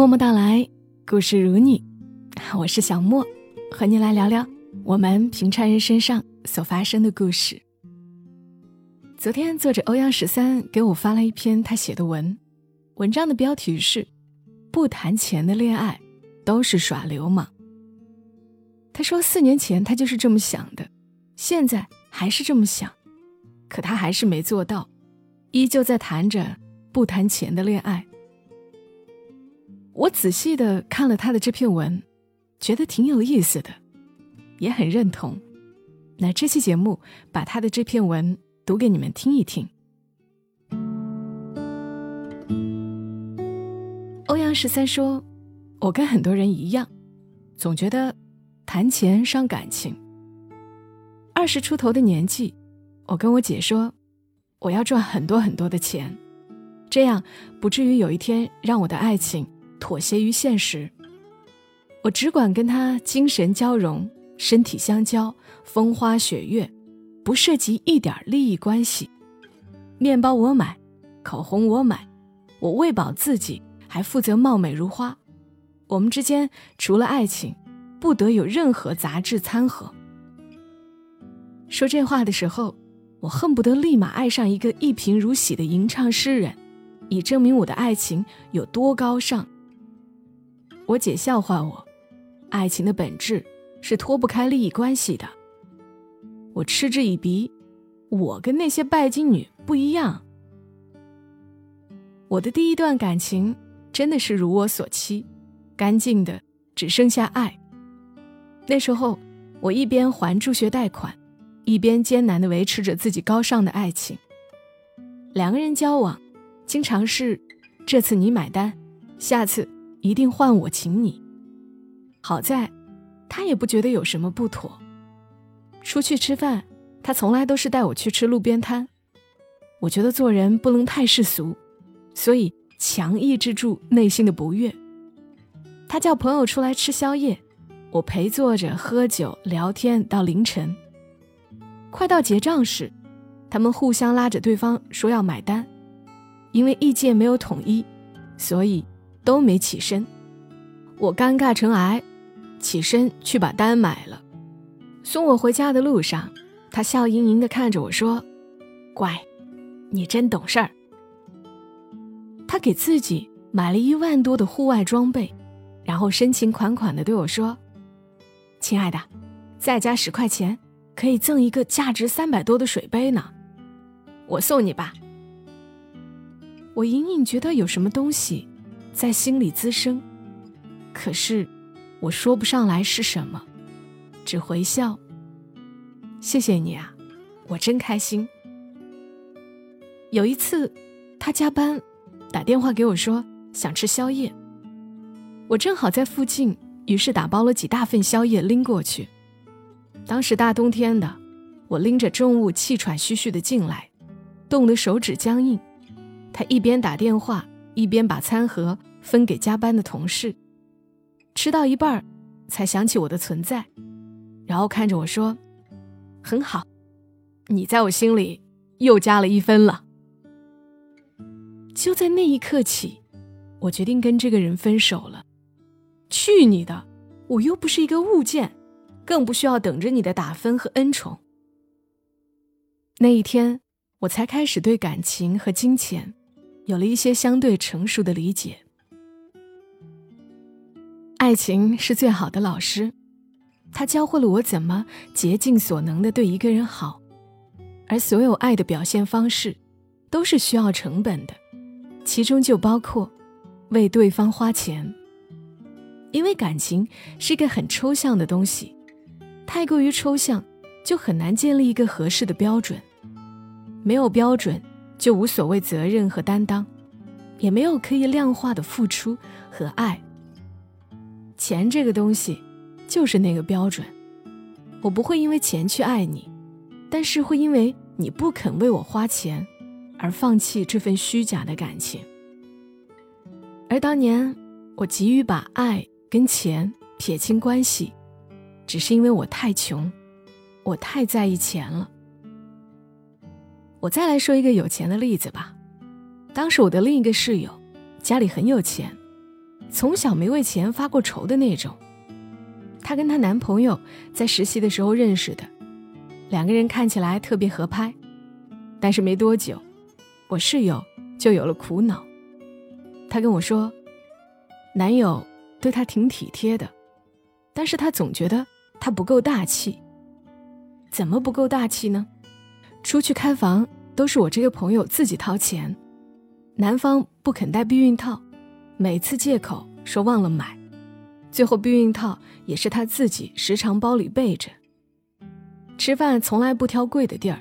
默默到来，故事如你，我是小莫，和你来聊聊我们平常人身上所发生的故事。昨天，作者欧阳十三给我发了一篇他写的文，文章的标题是“不谈钱的恋爱都是耍流氓”。他说，四年前他就是这么想的，现在还是这么想，可他还是没做到，依旧在谈着不谈钱的恋爱。我仔细的看了他的这篇文，觉得挺有意思的，也很认同。那这期节目把他的这篇文读给你们听一听。欧阳十三说：“我跟很多人一样，总觉得谈钱伤感情。二十出头的年纪，我跟我姐说，我要赚很多很多的钱，这样不至于有一天让我的爱情。”妥协于现实，我只管跟他精神交融，身体相交，风花雪月，不涉及一点利益关系。面包我买，口红我买，我喂饱自己，还负责貌美如花。我们之间除了爱情，不得有任何杂质掺和。说这话的时候，我恨不得立马爱上一个一贫如洗的吟唱诗人，以证明我的爱情有多高尚。我姐笑话我，爱情的本质是脱不开利益关系的。我嗤之以鼻，我跟那些拜金女不一样。我的第一段感情真的是如我所期，干净的只剩下爱。那时候，我一边还助学贷款，一边艰难的维持着自己高尚的爱情。两个人交往，经常是这次你买单，下次。一定换我请你。好在，他也不觉得有什么不妥。出去吃饭，他从来都是带我去吃路边摊。我觉得做人不能太世俗，所以强抑制住内心的不悦。他叫朋友出来吃宵夜，我陪坐着喝酒聊天到凌晨。快到结账时，他们互相拉着对方说要买单，因为意见没有统一，所以。都没起身，我尴尬成癌，起身去把单买了。送我回家的路上，他笑盈盈地看着我说：“乖，你真懂事儿。”他给自己买了一万多的户外装备，然后深情款款地对我说：“亲爱的，再加十块钱，可以赠一个价值三百多的水杯呢，我送你吧。”我隐隐觉得有什么东西。在心里滋生，可是我说不上来是什么，只回笑。谢谢你啊，我真开心。有一次，他加班，打电话给我说想吃宵夜，我正好在附近，于是打包了几大份宵夜拎过去。当时大冬天的，我拎着重物气喘吁吁的进来，冻得手指僵硬。他一边打电话。一边把餐盒分给加班的同事，吃到一半才想起我的存在，然后看着我说：“很好，你在我心里又加了一分了。”就在那一刻起，我决定跟这个人分手了。去你的！我又不是一个物件，更不需要等着你的打分和恩宠。那一天，我才开始对感情和金钱。有了一些相对成熟的理解。爱情是最好的老师，它教会了我怎么竭尽所能的对一个人好，而所有爱的表现方式，都是需要成本的，其中就包括为对方花钱。因为感情是一个很抽象的东西，太过于抽象，就很难建立一个合适的标准，没有标准。就无所谓责任和担当，也没有可以量化的付出和爱。钱这个东西，就是那个标准。我不会因为钱去爱你，但是会因为你不肯为我花钱，而放弃这份虚假的感情。而当年我急于把爱跟钱撇清关系，只是因为我太穷，我太在意钱了。我再来说一个有钱的例子吧。当时我的另一个室友，家里很有钱，从小没为钱发过愁的那种。她跟她男朋友在实习的时候认识的，两个人看起来特别合拍，但是没多久，我室友就有了苦恼。她跟我说，男友对她挺体贴的，但是她总觉得他不够大气。怎么不够大气呢？出去开房都是我这个朋友自己掏钱，男方不肯戴避孕套，每次借口说忘了买。最后，避孕套也是他自己时常包里备着。吃饭从来不挑贵的地儿，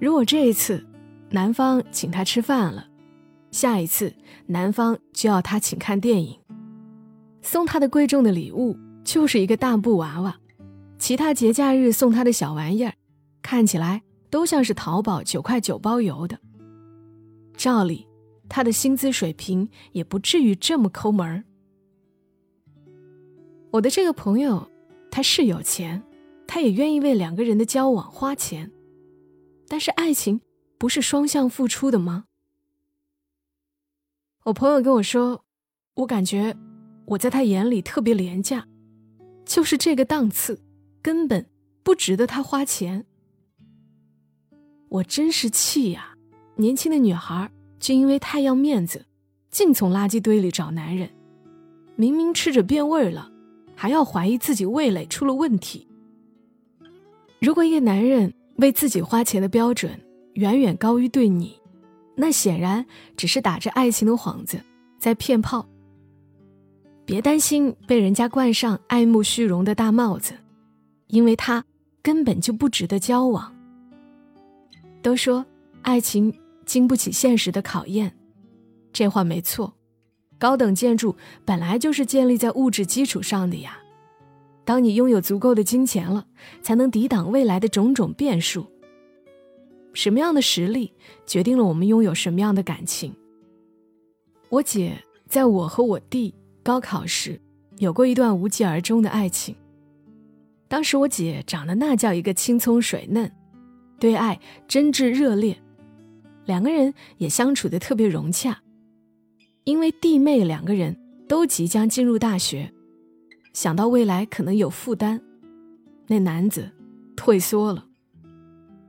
如果这一次男方请他吃饭了，下一次男方就要他请看电影。送他的贵重的礼物就是一个大布娃娃，其他节假日送他的小玩意儿，看起来都像是淘宝九块九包邮的。照理，他的薪资水平也不至于这么抠门儿。我的这个朋友，他是有钱，他也愿意为两个人的交往花钱，但是爱情不是双向付出的吗？我朋友跟我说，我感觉我在他眼里特别廉价，就是这个档次，根本不值得他花钱。我真是气呀！年轻的女孩就因为太要面子，竟从垃圾堆里找男人，明明吃着变味了。还要怀疑自己味蕾出了问题。如果一个男人为自己花钱的标准远远高于对你，那显然只是打着爱情的幌子在骗炮。别担心被人家冠上爱慕虚荣的大帽子，因为他根本就不值得交往。都说爱情经不起现实的考验，这话没错。高等建筑本来就是建立在物质基础上的呀。当你拥有足够的金钱了，才能抵挡未来的种种变数。什么样的实力决定了我们拥有什么样的感情？我姐在我和我弟高考时有过一段无疾而终的爱情。当时我姐长得那叫一个青葱水嫩，对爱真挚热烈，两个人也相处的特别融洽。因为弟妹两个人都即将进入大学，想到未来可能有负担，那男子退缩了。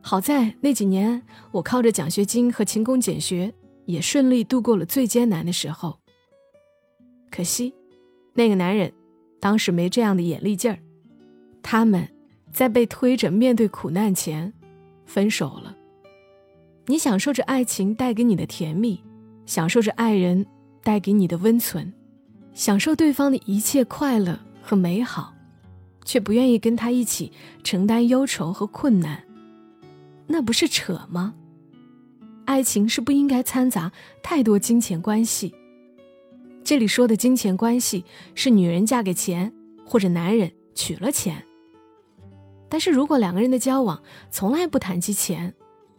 好在那几年我靠着奖学金和勤工俭学，也顺利度过了最艰难的时候。可惜，那个男人当时没这样的眼力劲儿，他们在被推着面对苦难前分手了。你享受着爱情带给你的甜蜜，享受着爱人。带给你的温存，享受对方的一切快乐和美好，却不愿意跟他一起承担忧愁和困难，那不是扯吗？爱情是不应该掺杂太多金钱关系。这里说的金钱关系是女人嫁给钱，或者男人娶了钱。但是如果两个人的交往从来不谈及钱，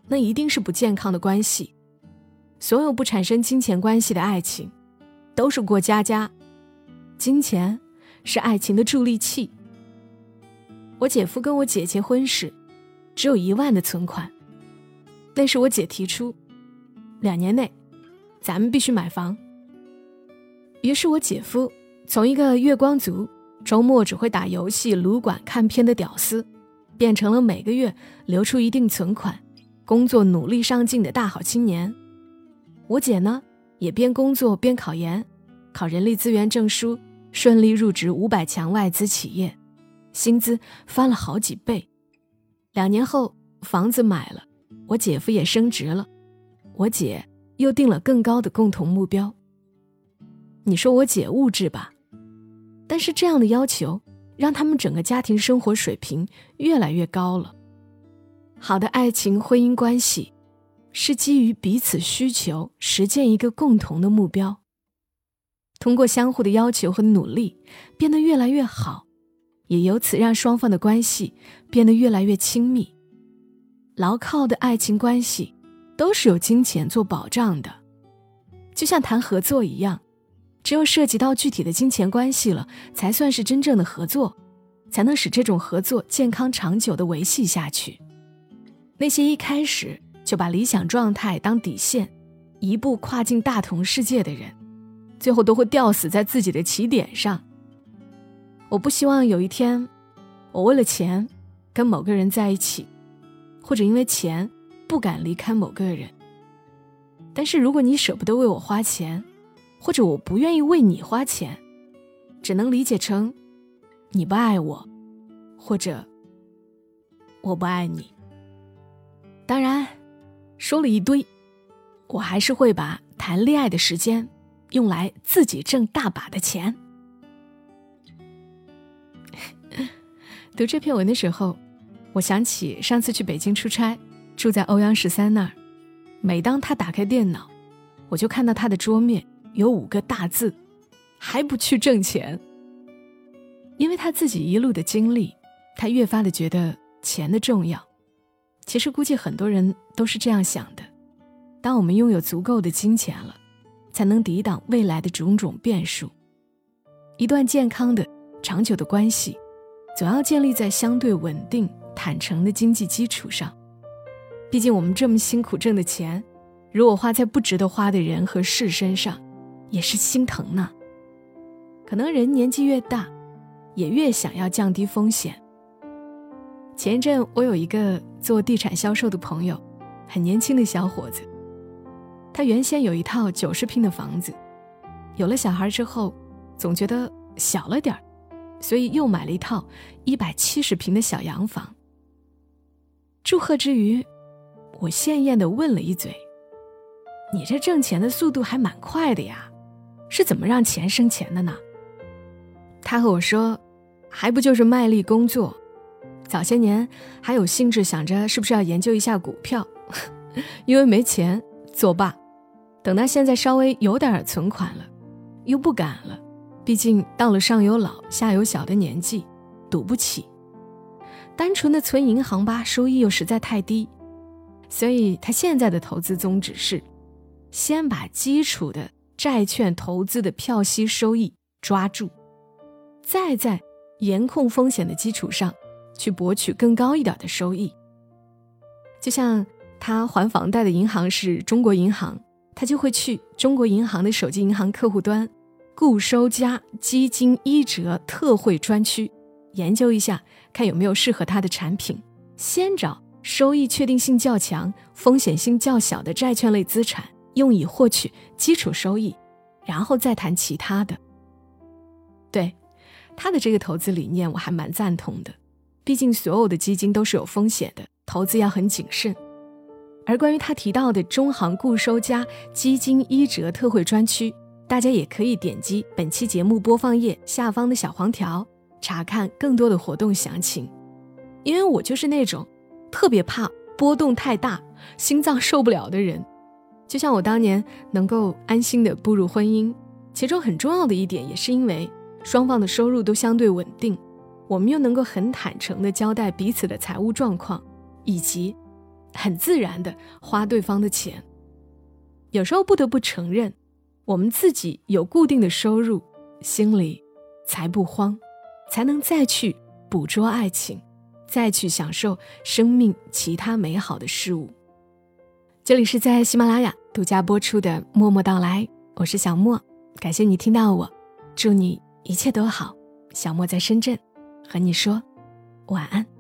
那一定是不健康的关系。所有不产生金钱关系的爱情，都是过家家。金钱是爱情的助力器。我姐夫跟我姐结婚时，只有一万的存款。那是我姐提出，两年内，咱们必须买房。于是我姐夫从一个月光族，周末只会打游戏、撸管、看片的屌丝，变成了每个月留出一定存款、工作努力上进的大好青年。我姐呢，也边工作边考研，考人力资源证书，顺利入职五百强外资企业，薪资翻了好几倍。两年后，房子买了，我姐夫也升职了，我姐又定了更高的共同目标。你说我姐物质吧，但是这样的要求让他们整个家庭生活水平越来越高了。好的爱情婚姻关系。是基于彼此需求，实现一个共同的目标。通过相互的要求和努力，变得越来越好，也由此让双方的关系变得越来越亲密。牢靠的爱情关系都是有金钱做保障的，就像谈合作一样，只有涉及到具体的金钱关系了，才算是真正的合作，才能使这种合作健康长久的维系下去。那些一开始。就把理想状态当底线，一步跨进大同世界的人，最后都会吊死在自己的起点上。我不希望有一天，我为了钱跟某个人在一起，或者因为钱不敢离开某个人。但是如果你舍不得为我花钱，或者我不愿意为你花钱，只能理解成你不爱我，或者我不爱你。当然，说了一堆，我还是会把谈恋爱的时间用来自己挣大把的钱。读这篇文的时候，我想起上次去北京出差，住在欧阳十三那儿。每当他打开电脑，我就看到他的桌面有五个大字：“还不去挣钱。”因为他自己一路的经历，他越发的觉得钱的重要。其实估计很多人都是这样想的：当我们拥有足够的金钱了，才能抵挡未来的种种变数。一段健康的、长久的关系，总要建立在相对稳定、坦诚的经济基础上。毕竟我们这么辛苦挣的钱，如果花在不值得花的人和事身上，也是心疼呢。可能人年纪越大，也越想要降低风险。前一阵我有一个做地产销售的朋友，很年轻的小伙子，他原先有一套九十平的房子，有了小孩之后，总觉得小了点儿，所以又买了一套一百七十平的小洋房。祝贺之余。我羡艳的问了一嘴：“你这挣钱的速度还蛮快的呀，是怎么让钱生钱的呢？”他和我说：“还不就是卖力工作，早些年还有兴致想着是不是要研究一下股票，因为没钱作罢。等到现在稍微有点存款了，又不敢了，毕竟到了上有老下有小的年纪，赌不起。单纯的存银行吧，收益又实在太低。”所以，他现在的投资宗旨是，先把基础的债券投资的票息收益抓住，再在严控风险的基础上，去博取更高一点的收益。就像他还房贷的银行是中国银行，他就会去中国银行的手机银行客户端“固收加基金一折特惠专区”，研究一下，看有没有适合他的产品，先找。收益确定性较强、风险性较小的债券类资产，用以获取基础收益，然后再谈其他的。对他的这个投资理念，我还蛮赞同的。毕竟所有的基金都是有风险的，投资要很谨慎。而关于他提到的中行固收加基金一折特惠专区，大家也可以点击本期节目播放页下方的小黄条，查看更多的活动详情。因为我就是那种。特别怕波动太大，心脏受不了的人，就像我当年能够安心的步入婚姻，其中很重要的一点也是因为双方的收入都相对稳定，我们又能够很坦诚的交代彼此的财务状况，以及很自然的花对方的钱。有时候不得不承认，我们自己有固定的收入，心里才不慌，才能再去捕捉爱情。再去享受生命其他美好的事物。这里是在喜马拉雅独家播出的《默默到来》，我是小莫，感谢你听到我，祝你一切都好。小莫在深圳，和你说晚安。